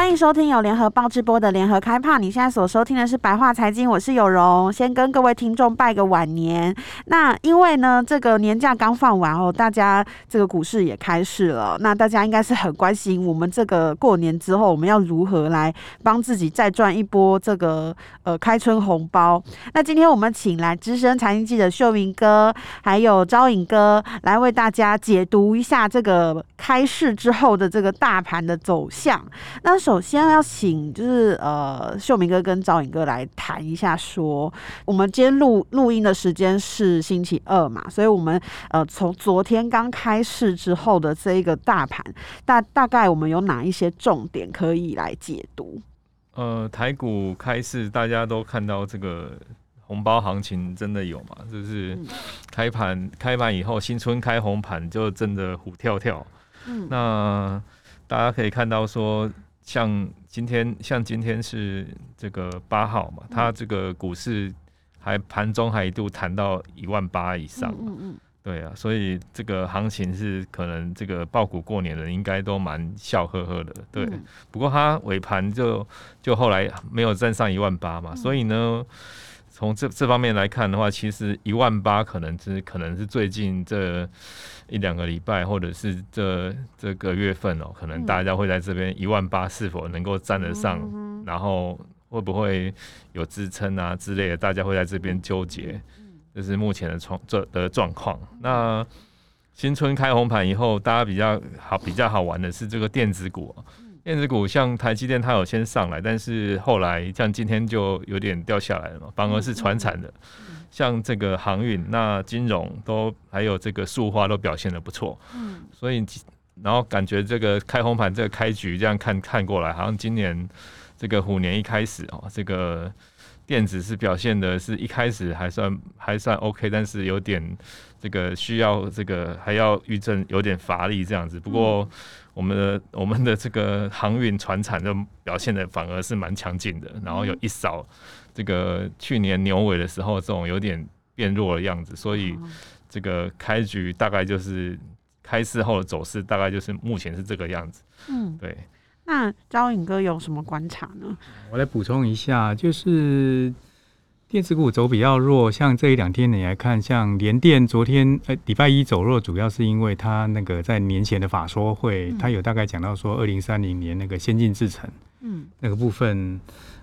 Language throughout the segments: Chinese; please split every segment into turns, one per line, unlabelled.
欢迎收听由联合报直播的联合开趴。你现在所收听的是白话财经，我是有容。先跟各位听众拜个晚年。那因为呢，这个年假刚放完哦，大家这个股市也开市了。那大家应该是很关心，我们这个过年之后，我们要如何来帮自己再赚一波这个呃开春红包？那今天我们请来资深财经记者秀明哥，还有招颖哥来为大家解读一下这个开市之后的这个大盘的走向。那首先要请就是呃秀明哥跟赵颖哥来谈一下说，说我们今天录录音的时间是星期二嘛，所以我们呃从昨天刚开市之后的这一个大盘，大大概我们有哪一些重点可以来解读？
呃，台股开市，大家都看到这个红包行情真的有吗？就是开盘开盘以后，新春开红盘就真的虎跳跳。嗯，那大家可以看到说。像今天，像今天是这个八号嘛，它这个股市还盘中还一度谈到一万八以上，嗯嗯，对啊，所以这个行情是可能这个爆股过年的人应该都蛮笑呵呵的，对。不过它尾盘就就后来没有站上一万八嘛，所以呢。从这这方面来看的话，其实一万八可能是可能是最近这一两个礼拜，或者是这这个月份哦，可能大家会在这边一万八是否能够站得上，然后会不会有支撑啊之类的，大家会在这边纠结，这是目前的状这的状况。那新春开红盘以后，大家比较好比较好玩的是这个电子股。电子股像台积电，它有先上来，但是后来像今天就有点掉下来了嘛，反而是传产的，像这个航运、那金融都还有这个塑化都表现的不错，嗯，所以然后感觉这个开红盘这个开局这样看看过来，好像今年这个虎年一开始哦，这个电子是表现的是一开始还算还算 OK，但是有点这个需要这个还要预证有点乏力这样子，不过。我们的我们的这个航运船产就表现的反而是蛮强劲的，然后有一扫这个去年牛尾的时候这种有点变弱的样子，所以这个开局大概就是开市后的走势大概就是目前是这个样子。嗯，对。
那招颖哥有什么观察呢？
我来补充一下，就是。电子股走比较弱，像这一两天你来看，像联电昨天呃礼拜一走弱，主要是因为它那个在年前的法说会，它、嗯、有大概讲到说二零三零年那个先进制程，嗯，那个部分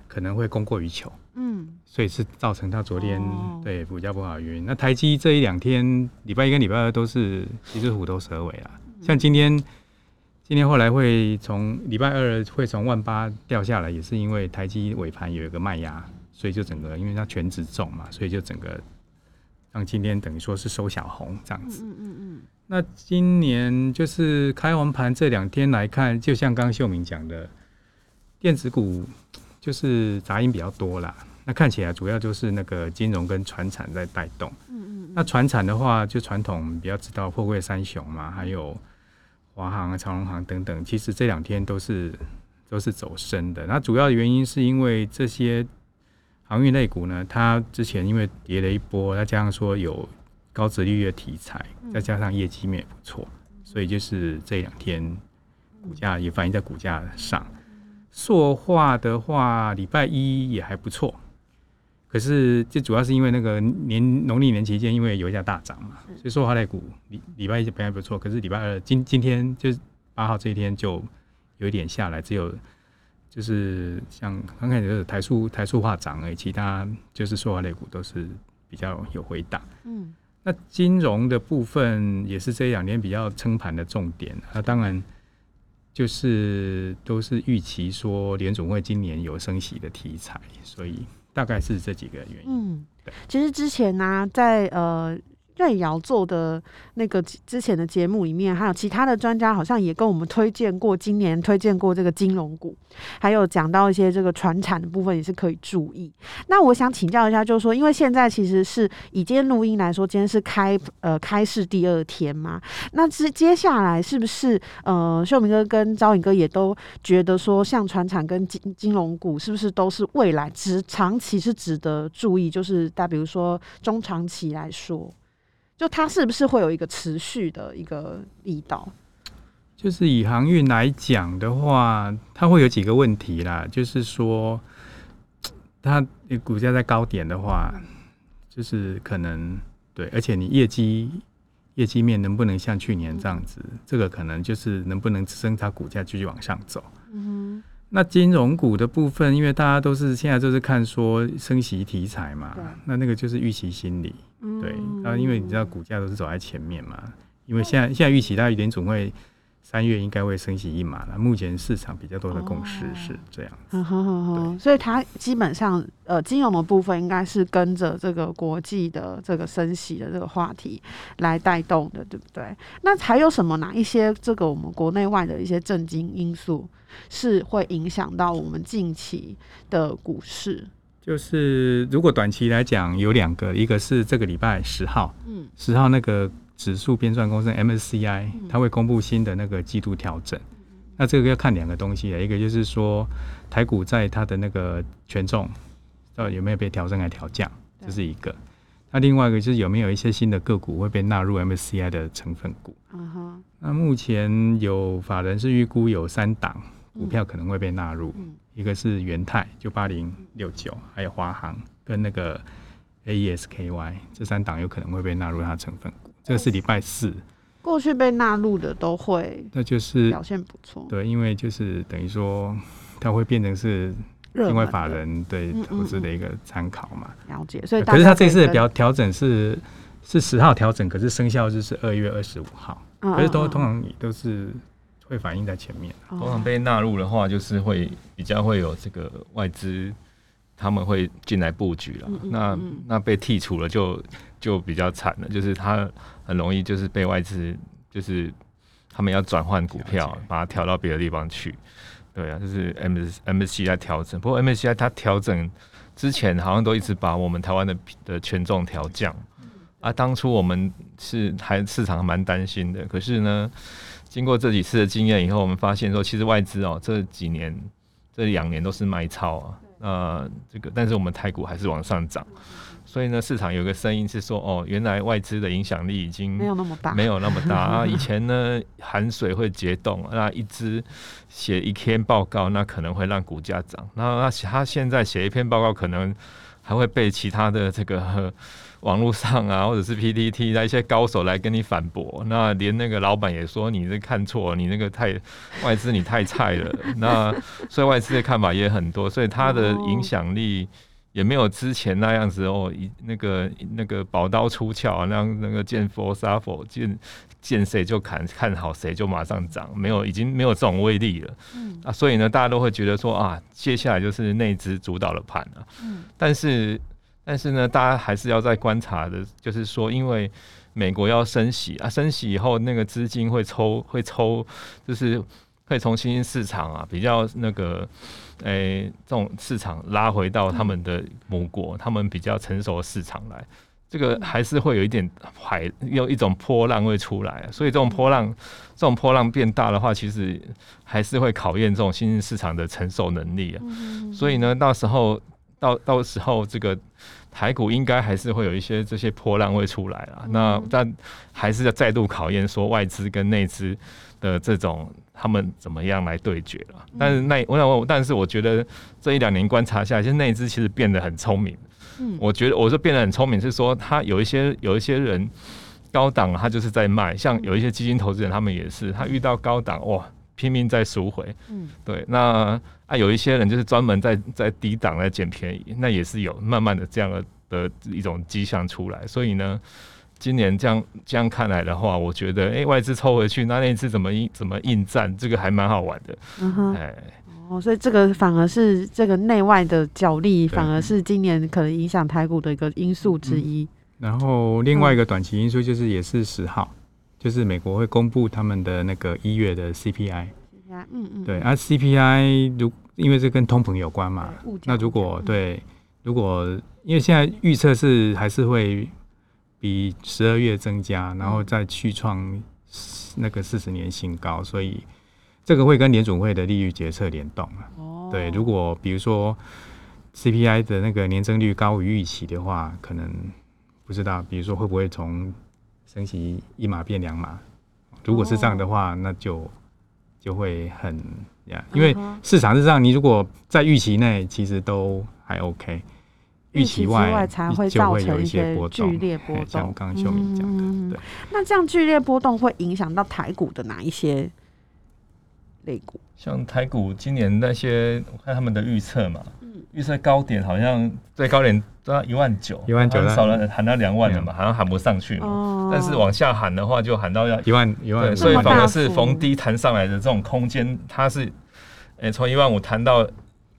可能会供过于求，嗯，所以是造成它昨天、哦、对股价不好的原因。那台积这一两天礼拜一跟礼拜二都是其实虎头蛇尾啊，像今天今天后来会从礼拜二会从万八掉下来，也是因为台积尾盘有一个卖压。所以就整个，因为它权值重嘛，所以就整个让今天等于说是收小红这样子。嗯嗯嗯。那今年就是开完盘这两天来看，就像刚刚秀明讲的，电子股就是杂音比较多啦。那看起来主要就是那个金融跟船产在带动。嗯嗯。那船产的话，就传统比较知道货柜三雄嘛，还有华航啊、长荣航等等，其实这两天都是都是走升的。那主要的原因是因为这些。航运类股呢，它之前因为跌了一波，再加上说有高殖利率的题材，再加上业绩面也不错，所以就是这两天股价也反映在股价上。塑化的话，礼拜一也还不错，可是这主要是因为那个年农历年期间，因为油价大涨嘛，所以塑化类股礼礼拜一表现不错，可是礼拜二今今天就八号这一天就有一点下来，只有。就是像刚开始就是台塑台塑化涨而已，其他就是塑化类股都是比较有回档。嗯，那金融的部分也是这两年比较撑盘的重点。那当然就是都是预期说联总会今年有升息的题材，所以大概是这几个原因。嗯，对。
其实之前呢、啊，在呃。瑞瑶做的那个之前的节目里面，还有其他的专家好像也跟我们推荐过，今年推荐过这个金融股，还有讲到一些这个传产的部分也是可以注意。那我想请教一下，就是说，因为现在其实是以今天录音来说，今天是开呃开市第二天嘛，那接接下来是不是呃秀明哥跟招颖哥也都觉得说，像传产跟金金融股是不是都是未来值长期是值得注意？就是大比如说中长期来说。就它是不是会有一个持续的一个力道？
就是以航运来讲的话，它会有几个问题啦。就是说，它股价在高点的话，就是可能对，而且你业绩业绩面能不能像去年这样子，这个可能就是能不能支撑它股价继续往上走。嗯哼。那金融股的部分，因为大家都是现在都是看说升息题材嘛，那那个就是预期心理。对，然后因为你知道股价都是走在前面嘛，因为现在现在预期大概联总会三月应该会升息一码了，目前市场比较多的共识是这样子。
哦、所以它基本上呃金融的部分应该是跟着这个国际的这个升息的这个话题来带动的，对不对？那还有什么哪一些这个我们国内外的一些政经因素是会影响到我们近期的股市？
就是如果短期来讲有两个，一个是这个礼拜十号，嗯，十号那个指数编算公司 MSCI，它会公布新的那个季度调整。那这个要看两个东西啊，一个就是说台股在它的那个权重到底有没有被调整来调降，这是一个。那另外一个就是有没有一些新的个股会被纳入 MSCI 的成分股。那目前有法人是预估有三档股票可能会被纳入。一个是元泰，就八零六九，还有华航跟那个 AESKY 这三档有可能会被纳入它的成分股。这个是礼拜四，
过去被纳入的都会，
那就是
表现不错。
对，因为就是等于说它会变成是另外法人对投资的一个参考嘛。
了解，所以
可是它这次的调调整是是十号调整，可是生效日是二月二十五号，可是都通常都是。会反映在前面。
通常被纳入的话，就是会比较会有这个外资，他们会进来布局了。那那被剔除了就，就就比较惨了，就是它很容易就是被外资，就是他们要转换股票，把它调到别的地方去。对啊，就是 M MSCI 在调整，不过 MSCI 它调整之前好像都一直把我们台湾的的权重调降。啊，当初我们是还市场还蛮担心的，可是呢。经过这几次的经验以后，我们发现说，其实外资哦，这几年这两年都是卖超啊，呃，这个但是我们台股还是往上涨，所以呢，市场有个声音是说，哦，原来外资的影响力已经没有那么大，没有那么大。啊。以前呢，寒水会结冻，那一支写一篇报告，那可能会让股价涨，那那他现在写一篇报告，可能还会被其他的这个。网络上啊，或者是 PTT 那一些高手来跟你反驳，那连那个老板也说你是看错，你那个太外资你太菜了。那所以外资的看法也很多，所以他的影响力也没有之前那样子哦，一那个那个宝刀出鞘，那那个见佛杀佛，见见谁就砍，看好谁就马上涨，没有已经没有这种威力了。嗯啊，所以呢，大家都会觉得说啊，接下来就是内资主导的盘了。嗯，但是。但是呢，大家还是要在观察的，就是说，因为美国要升息啊，升息以后那个资金会抽，会抽，就是会从新兴市场啊比较那个，诶、欸，这种市场拉回到他们的母国，他们比较成熟的市场来，这个还是会有一点海，有一种波浪会出来，所以这种波浪，这种波浪变大的话，其实还是会考验这种新兴市场的承受能力啊。所以呢，到时候到到时候这个。台股应该还是会有一些这些破浪会出来啊，那但还是要再度考验说外资跟内资的这种他们怎么样来对决了。但是那我想问，但是我觉得这一两年观察下来，其实内资其实变得很聪明。嗯，我觉得我说变得很聪明是说，他有一些有一些人高档他就是在卖，像有一些基金投资人他们也是，他遇到高档哇拼命在赎回。嗯，对，那。啊，有一些人就是专门在在低档来捡便宜，那也是有慢慢的这样的的一种迹象出来。所以呢，今年这样这样看来的话，我觉得，哎、欸，外资抽回去，那那一次怎么应怎么应战，这个还蛮好玩的。嗯哼，哎，
哦，所以这个反而是这个内外的角力，反而是今年可能影响台股的一个因素之一。
然后另外一个短期因素就是也是十号，就是美国会公布他们的那个一月的 CPI。
嗯嗯，
对，而、啊、CPI 如因为这跟通膨有关嘛，那如果对，如果因为现在预测是还是会比十二月增加，然后再去创那个四十年新高，所以这个会跟联准会的利率决策联动啊。哦，对，如果比如说 CPI 的那个年增率高于预期的话，可能不知道，比如说会不会从升息一码变两码？如果是这样的话，那就。就会很呀，因为市场是这样，你如果在预期内，其实都还 OK，预期外
才会造成
一些
剧烈波动。
像刚刚秀敏讲的，嗯、对。
那这样剧烈波动会影响到台股的哪一些类股？
像台股今年那些，我看他们的预测嘛。预测高点好像最高点都要一万九，
一万九，
少了喊到两万了嘛，好像喊不上去嘛。哦、但是往下喊的话，就喊到要
一万一万。
所以反而是逢低弹上来的这种空间，它是诶从一万五弹到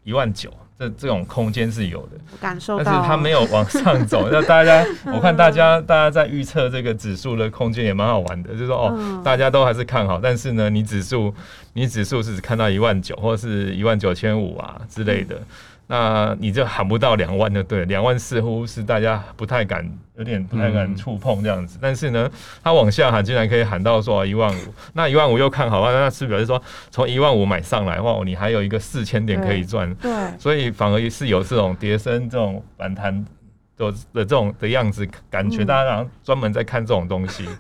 一万九，这这种空间是有的。
感受到，
但是它没有往上走。那大家，我看大家大家在预测这个指数的空间也蛮好玩的，就是说哦，大家都还是看好，但是呢，你指数你指数是只看到一万九或者是一万九千五啊之类的。嗯那你就喊不到两万的对，两万似乎是大家不太敢，有点不太敢触碰这样子。嗯、但是呢，他往下喊，竟然可以喊到说一万五，那一万五又看好，那是表示说从一万五买上来的话，你还有一个四千点可以赚。对，所以反而是有这种跌升、这种反弹的的这种的样子，感觉大家好像专门在看这种东西。嗯、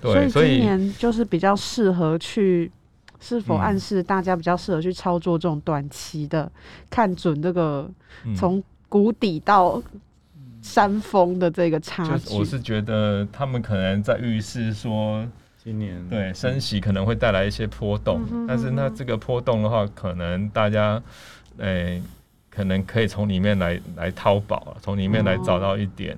对，
所以今年就是比较适合去。是否暗示大家比较适合去操作这种短期的，嗯、看准这个从谷底到山峰的这个差距？
我是觉得他们可能在预示说，
今年
对升息可能会带来一些波动，嗯、哼哼哼，但是那这个波动的话，可能大家诶、欸、可能可以从里面来来淘宝，从里面来找到一点。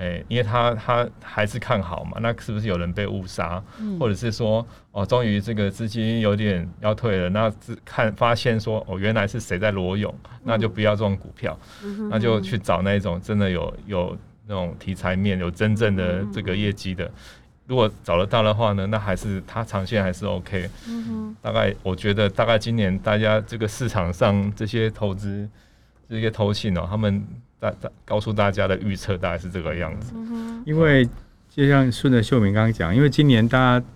哦哎、欸，因为他他还是看好嘛，那是不是有人被误杀，嗯、或者是说哦，终于这个资金有点要退了，那看发现说哦，原来是谁在裸泳，嗯、那就不要这种股票，嗯、那就去找那种真的有有那种题材面、有真正的这个业绩的，嗯、如果找得到的话呢，那还是它长线还是 OK。嗯、大概我觉得大概今年大家这个市场上这些投资这些投信哦，他们。大大告诉大家的预测大概是这个样子，
因为就像顺着秀明刚刚讲，因为今年大家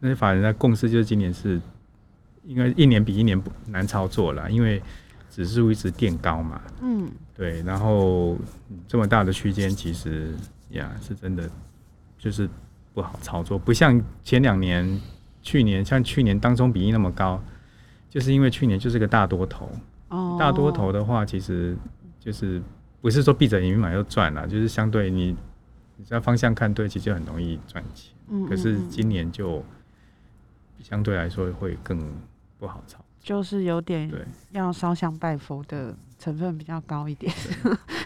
那些法人的共识就是今年是应该一年比一年不难操作了，因为指数一直垫高嘛，嗯，对，然后这么大的区间其实呀是真的就是不好操作，不像前两年、去年，像去年当中比例那么高，就是因为去年就是个大多头，哦，大多头的话其实就是。不是说闭着眼睛买就赚了，就是相对你，你只要方向看对，其实就很容易赚钱。嗯嗯嗯，可是今年就相对来说会更不好炒，
就是有点要烧香拜佛的成分比较高一点。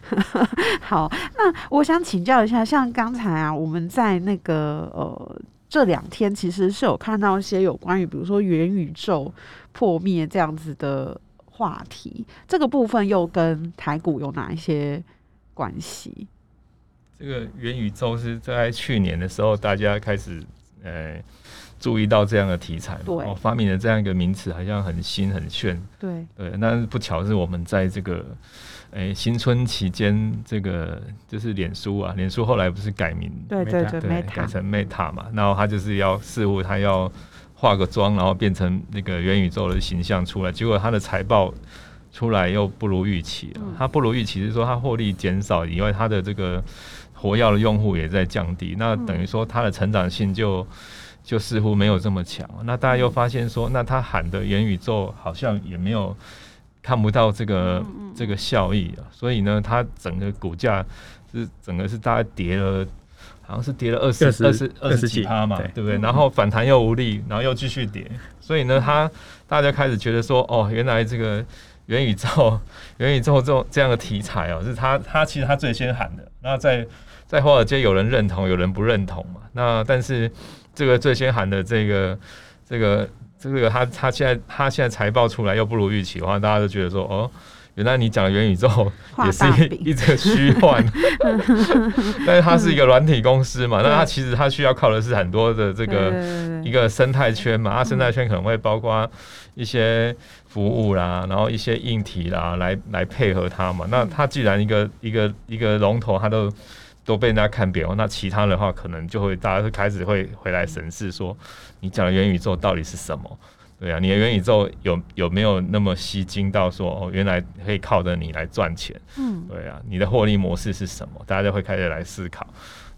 好，那我想请教一下，像刚才啊，我们在那个呃这两天其实是有看到一些有关于，比如说元宇宙破灭这样子的。话题这个部分又跟台股有哪一些关系？
这个元宇宙是在去年的时候，大家开始呃注意到这样的题材，对，哦，发明了这样一个名词，好像很新很炫，
对
对。那不巧是我们在这个诶新春期间，这个就是脸书啊，脸书后来不是改名，
对对对，
对改成 Meta 嘛，然后他就是要似乎他要。化个妆，然后变成那个元宇宙的形象出来，结果它的财报出来又不如预期了。它不如预期是说它获利减少以外，它的这个活跃的用户也在降低，那等于说它的成长性就就似乎没有这么强。那大家又发现说，那他喊的元宇宙好像也没有看不到这个这个效益啊，所以呢，它整个股价是整个是大概跌了。好像是跌了二十二十二十几趴嘛，对，对不对？然后反弹又无力，然后又继续跌，所以呢，他大家开始觉得说，哦，原来这个元宇宙、元宇宙这种这样的题材哦，是他他其实他最先喊的。那在在华尔街有人认同，有人不认同嘛。那但是这个最先喊的这个这个这个他他现在他现在财报出来又不如预期的话，大家都觉得说，哦，原来你讲的元宇宙也是一一个虚幻，但是它是一个软体公司嘛，那它其实它需要靠的是很多的这个一个生态圈嘛，它生态圈可能会包括一些服务啦，然后一些硬体啦，来来配合它嘛。那它既然一个一个一个龙头，它都都被人家看扁，那其他的话可能就会大家会开始会回来审视说，你讲的元宇宙到底是什么？对啊，你的元宇宙有有没有那么吸睛到说哦，原来可以靠着你来赚钱？嗯，对啊，你的获利模式是什么？大家就会开始来思考。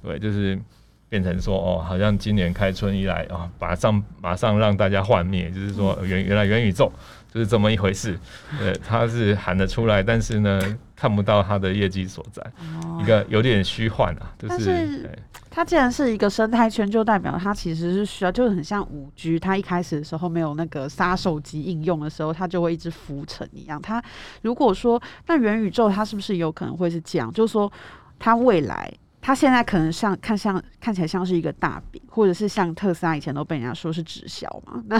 对，就是变成说哦，好像今年开春以来啊，马上马上让大家幻灭，就是说原原来元宇宙就是这么一回事。对，它是喊得出来，但是呢，看不到它的业绩所在，哦、一个有点虚幻啊，就是。
它既然是一个生态圈，就代表它其实是需要，就是很像五 G，它一开始的时候没有那个杀手级应用的时候，它就会一直浮沉一样。它如果说那元宇宙，它是不是有可能会是这样？就是说，它未来，它现在可能像看像看起来像是一个大饼，或者是像特斯拉以前都被人家说是直销嘛？那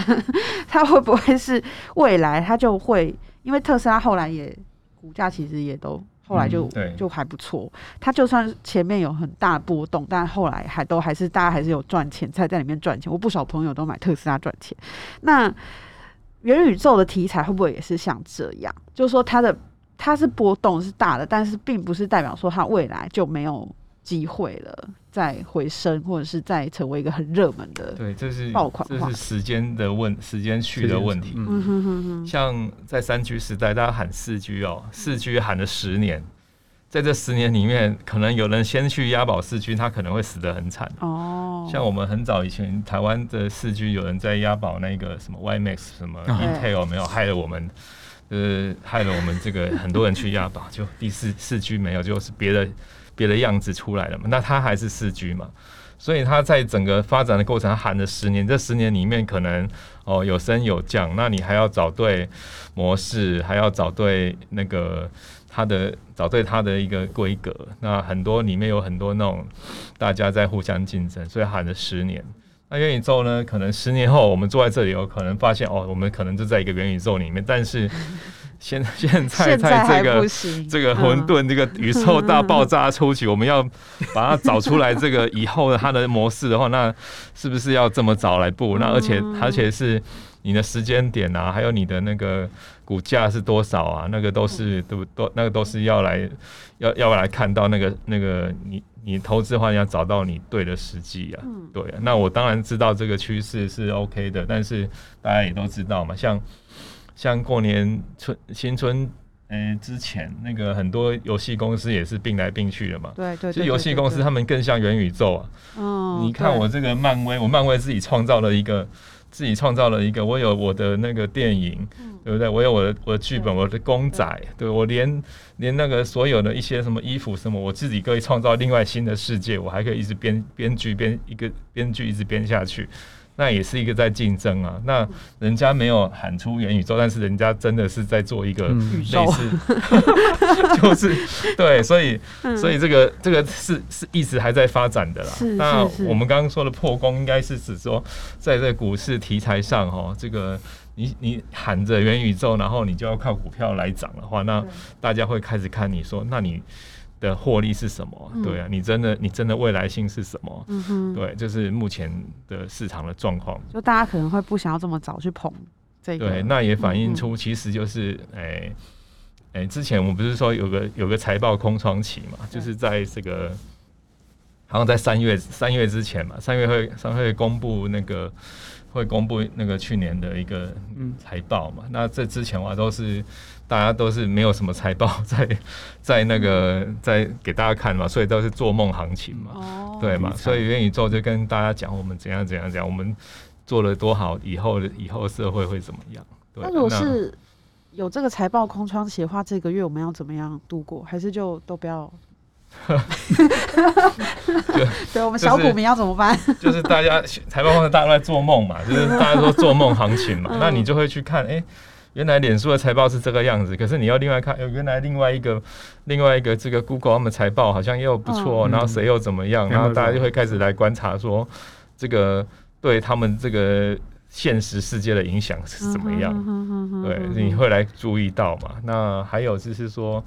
它会不会是未来它就会？因为特斯拉后来也股价其实也都。后来就、嗯、就还不错，它就算前面有很大波动，但后来还都还是大家还是有赚钱，在在里面赚钱。我不少朋友都买特斯拉赚钱。那元宇宙的题材会不会也是像这样？就是说它的它是波动是大的，但是并不是代表说它未来就没有机会了，再回升或者是再成为一个很热门的。
对，这是爆款，这是时间的问时间去的问题。嗯哼哼哼。像在三 G 时代，大家喊四 G 哦，四 G 喊了十年，在这十年里面，可能有人先去押宝四 G，他可能会死得很惨。哦。像我们很早以前台湾的四 G，有人在押宝那个什么 WiMax 什么 Intel 没有害了我们，呃，害了我们这个很多人去押宝，就第四四 G 没有，就是别的。别的样子出来了嘛？那它还是四 G 嘛？所以它在整个发展的过程，喊了十年，这十年里面可能哦有升有降，那你还要找对模式，还要找对那个它的找对它的一个规格。那很多里面有很多那种大家在互相竞争，所以喊了十年。那元宇宙呢？可能十年后我们坐在这里，有可能发现哦，我们可能就在一个元宇宙里面，但是。现现在在这个这个混沌这个宇宙大爆炸初期，我们要把它找出来。这个以后的它的模式的话，那是不是要这么早来布？那而且而且是你的时间点啊，还有你的那个股价是多少啊？那个都是都都那个都是要来要要来看到那个那个你你投资的话，你要找到你对的时机啊。对啊，那我当然知道这个趋势是 OK 的，但是大家也都知道嘛，像。像过年春新春，嗯、欸，之前那个很多游戏公司也是并来并去的嘛。
对对。
其实游戏公司他们更像元宇宙啊。哦。你看我这个漫威，我漫威自己创造了一个，自己创造了一个，我有我的那个电影，嗯、对不对？我有我的我的剧本，我的公仔，对，对我连连那个所有的一些什么衣服什么，我自己可以创造另外新的世界，我还可以一直编编剧编一个编剧一直编下去。那也是一个在竞争啊，那人家没有喊出元宇宙，但是人家真的是在做一个类似，嗯、就是对，所以所以这个这个是是一直还在发展的啦。那我们刚刚说的破功，应该是指说，在这股市题材上，哈，这个你你喊着元宇宙，然后你就要靠股票来涨的话，那大家会开始看你说，那你。的获利是什么？对啊，你真的你真的未来性是什么？嗯哼，对，就是目前的市场的状况。
就大家可能会不想要这么早去捧这个。
对，那也反映出其实就是，哎、欸、哎、欸，之前我们不是说有个有个财报空窗期嘛？就是在这个好像在三月三月之前嘛，三月会三月会公布那个会公布那个去年的一个财报嘛？那这之前我都是。大家都是没有什么财报 在在那个在给大家看嘛，所以都是做梦行情嘛，哦、对嘛？所以元宇宙就跟大家讲我们怎样怎样讲，我们做了多好，以后的以后社会会怎么样？对，
那如果是有这个财报空窗期的话，这个月我们要怎么样度过？还是就都不要？对，对我们小股民要怎么办？
就是、就是大家财报方大家都在做梦嘛，就是大家都做梦行情嘛，那你就会去看哎。欸原来脸书的财报是这个样子，可是你要另外看，原来另外一个另外一个这个 Google 他们财报好像又不错，嗯、然后谁又怎么样，嗯、然后大家就会开始来观察说，这个对他们这个现实世界的影响是怎
么样？
对，你会来注意到嘛？那还有就是说，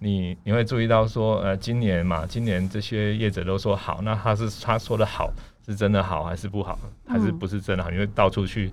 你你会注意到说，呃，今年嘛，今年这些业者都说好，那他是他说的好是真的好还是不好，还是不是真的好？因为到处去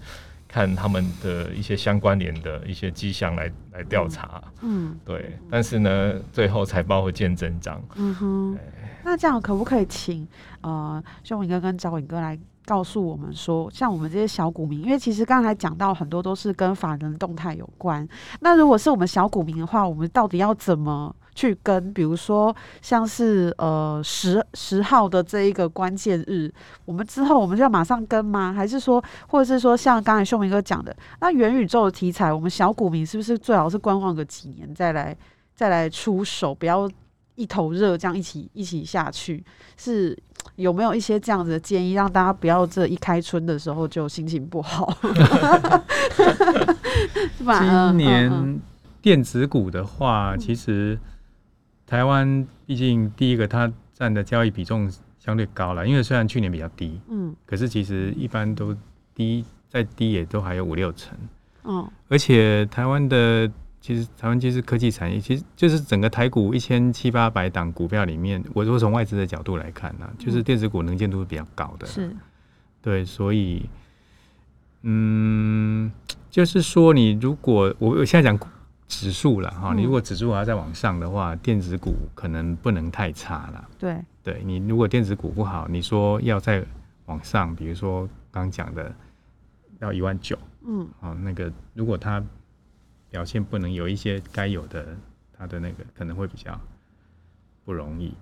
看他们的一些相关联的一些迹象来来调查。嗯，对。但是呢，最后财报会见真章。嗯哼。
那这样可不可以请呃秀敏哥跟昭颖哥来？告诉我们说，像我们这些小股民，因为其实刚才讲到很多都是跟法人动态有关。那如果是我们小股民的话，我们到底要怎么去跟？比如说，像是呃十十号的这一个关键日，我们之后我们就要马上跟吗？还是说，或者是说，像刚才秀明哥讲的，那元宇宙的题材，我们小股民是不是最好是观望个几年再来再来出手，不要一头热这样一起一起下去？是。有没有一些这样子的建议，让大家不要这一开春的时候就心情不好？
今年电子股的话，其实台湾毕竟第一个它占的交易比重相对高了，因为虽然去年比较低，嗯，可是其实一般都低再低也都还有五六成，嗯，而且台湾的。其实台湾就是科技产业，其实就是整个台股一千七八百档股票里面，我如果从外资的角度来看呢、啊，就是电子股能见度是比较高的，是，对，所以，嗯，就是说你如果我我现在讲指数了哈，你如果指数还要再往上的话，电子股可能不能太差了，对，对你如果电子股不好，你说要再往上，比如说刚讲的要一万九，嗯，好，那个如果它。表现不能有一些该有的，它的那个可能会比较不容易。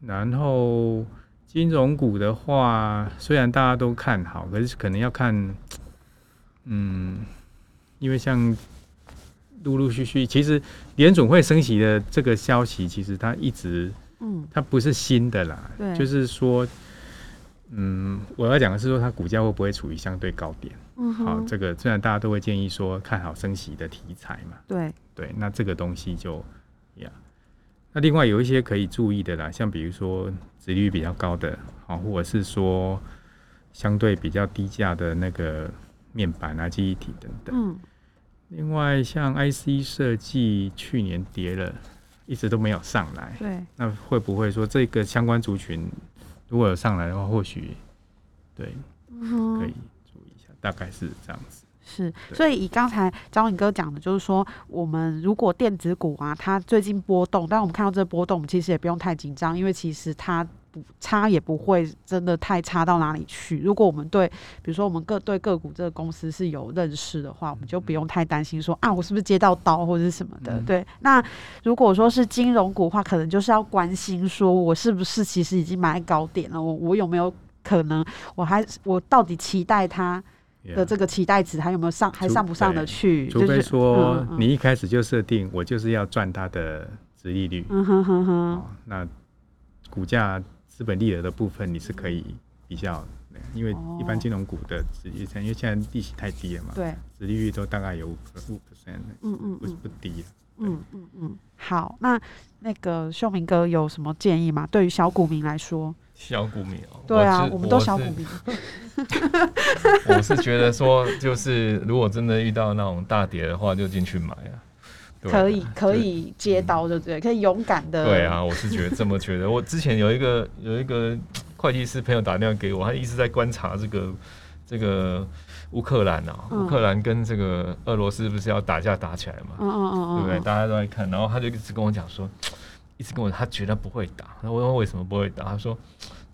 然后金融股的话，虽然大家都看好，可是可能要看，嗯，因为像陆陆续续，其实联总会升息的这个消息，其实它一直，嗯，它不是新的啦，对，就是说。嗯，我要讲的是说，它股价会不会处于相对高点？嗯，好，这个虽然大家都会建议说看好升息的题材嘛，对对，那这个东西就呀，那另外有一些可以注意的啦，像比如说值率比较高的，好，或者是说相对比较低价的那个面板啊、记忆体等等。嗯，另外像 IC 设计去年跌了，一直都没有上来，对，那会不会说这个相关族群？如果有上来的话，或许对，可以注意一下，大概是这样子。
是，所以以刚才张颖哥讲的，就是说，我们如果电子股啊，它最近波动，但我们看到这波动，其实也不用太紧张，因为其实它不差，也不会真的太差到哪里去。如果我们对，比如说我们各对个股这个公司是有认识的话，我们就不用太担心说啊，我是不是接到刀或者是什么的。嗯、对，那如果说是金融股的话，可能就是要关心说我是不是其实已经买高点了，我我有没有可能，我还我到底期待它。的这个期待值还有没有上，还上不上得去？
除非说你一开始就设定我就是要赚它的值利率，嗯哼哼哼，那股价资本利得的部分你是可以比较，因为一般金融股的殖利率，因为现在利息太低了嘛，对，殖利率都大概有五五 percent，嗯嗯，不不低了，
嗯嗯嗯。好，那那个秀明哥有什么建议吗？对于小股民来说？
小股民哦，
对啊，我，我们都小股民。
我是觉得说，就是如果真的遇到那种大跌的话，就进去买啊。
可以，可以接刀，对不对？可以勇敢的。
对啊，我是觉得这么觉得。我之前有一个有一个会计师朋友打电话给我，他一直在观察这个这个乌克兰啊，乌克兰跟这个俄罗斯不是要打架打起来嘛？嗯嗯嗯，对不对？大家都在看，然后他就一直跟我讲说。一直跟我，他觉得不会打。那我问为什么不会打？他说：“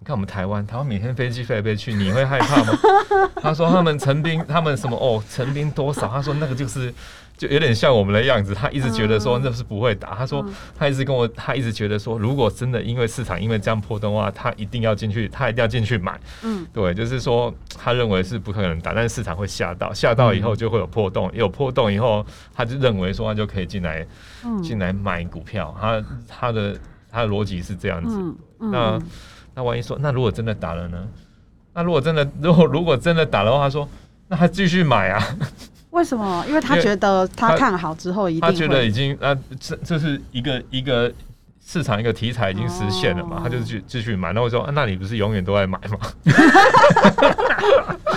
你看我们台湾，台湾每天飞机飞来飞去，你会害怕吗？” 他说：“他们成兵，他们什么哦，成兵多少？”他说：“那个就是就有点像我们的样子。”他一直觉得说那是不会打。他说：“他一直跟我，他一直觉得说，如果真的因为市场因为这样破洞的话，他一定要进去，他一定要进去买。”嗯，对，就是说他认为是不可能打，但是市场会吓到，吓到以后就会有破洞，有破洞以后，他就认为说他就可以进来。进来买股票，他他的他的逻辑是这样子。那那万一说，那如果真的打了呢？那如果真的，如果如果真的打的话，他说，那他继续买啊？
为什么？因为他觉得他看好之后一定，
他觉得已经啊，这这是一个一个市场一个题材已经实现了嘛，他就继继续买。那我说，啊，那你不是永远都在买吗？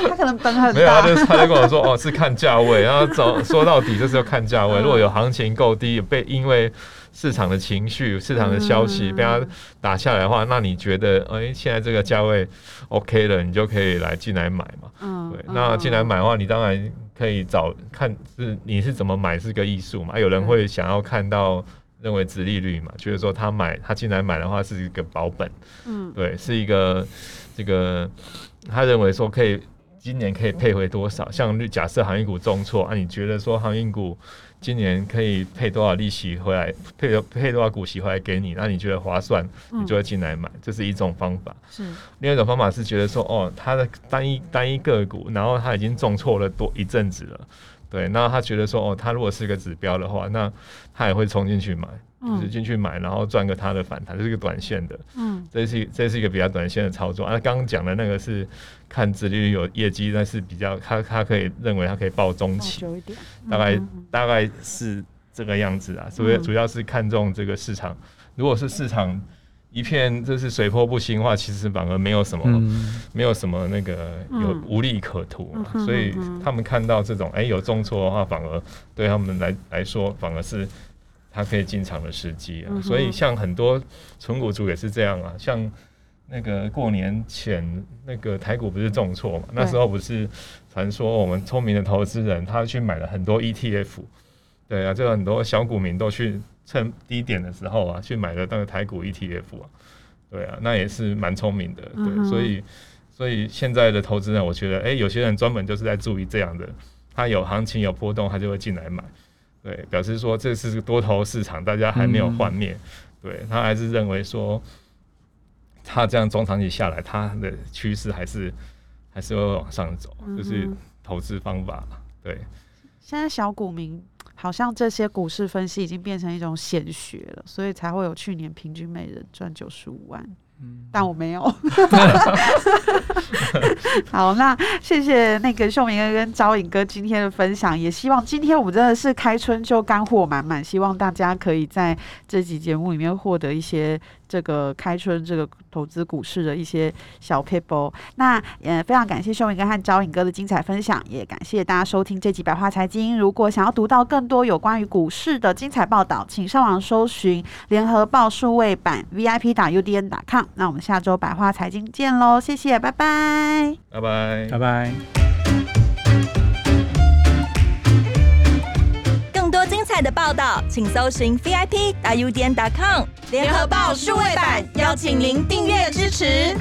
他可能本很
没有，他就他就跟我说，哦，是看价位，然后走说到底就是要看价位。如果有行情够低，被因为市场的情绪、市场的消息被它打下来的话，那你觉得，哎，现在这个价位 OK 了，你就可以来进来买嘛。嗯，对。那进来买的话，你当然可以找看是你是怎么买是个艺术嘛。有人会想要看到。认为值利率嘛，就是说他买他进来买的话是一个保本，嗯，对，是一个这个他认为说可以今年可以配回多少？像假设航运股重挫啊，你觉得说航运股今年可以配多少利息回来，配配多少股息回来给你？那你觉得划算，你就会进来买，这是一种方法。是，另外一种方法是觉得说哦，他的单一单一个股，然后他已经重挫了多一阵子了。对，那他觉得说，哦，他如果是个指标的话，那他也会冲进去买，就是进去买，然后赚个它的反弹，这是一个短线的，嗯，这是这是一个比较短线的操作。啊，刚刚讲的那个是看殖利率有业绩，但是比较他他可以认为他可以报中期，大概大概是这个样子啊，所以主要是看中这个市场，如果是市场。一片就是水波不兴的话，其实反而没有什么，嗯、没有什么那个有无利可图，嗯、所以他们看到这种哎、欸、有重挫的话，反而对他们来来说，反而是他可以进场的时机啊。嗯、所以像很多纯股族也是这样啊，像那个过年前那个台股不是重挫嘛，那时候不是传说我们聪明的投资人他去买了很多 ETF，对啊，就很多小股民都去。趁低点的时候啊，去买了那个台股 ETF 啊，对啊，那也是蛮聪明的，对，嗯、所以所以现在的投资人，我觉得，哎、欸，有些人专门就是在注意这样的，他有行情有波动，他就会进来买，对，表示说这是多头市场，大家还没有幻灭，嗯、对他还是认为说，他这样中长期下来，他的趋势还是还是会往上走，就是投资方法，对。
现在小股民。好像这些股市分析已经变成一种显学了，所以才会有去年平均每人赚九十五万。嗯，但我没有。好，那谢谢那个秀明哥跟招颖哥今天的分享，也希望今天我们真的是开春就干货满满，希望大家可以在这集节目里面获得一些。这个开春这个投资股市的一些小撇步，那也非常感谢秀明哥和昭颖哥的精彩分享，也感谢大家收听这集百花财经。如果想要读到更多有关于股市的精彩报道，请上网搜寻联合报数位版 VIP 打 UDN 打 com。那我们下周百花财经见喽，谢谢，拜拜，
拜拜，
拜拜。
的报道，请搜寻 VIP 打 UDN 打 com。联合报数位版，邀请您订阅支持。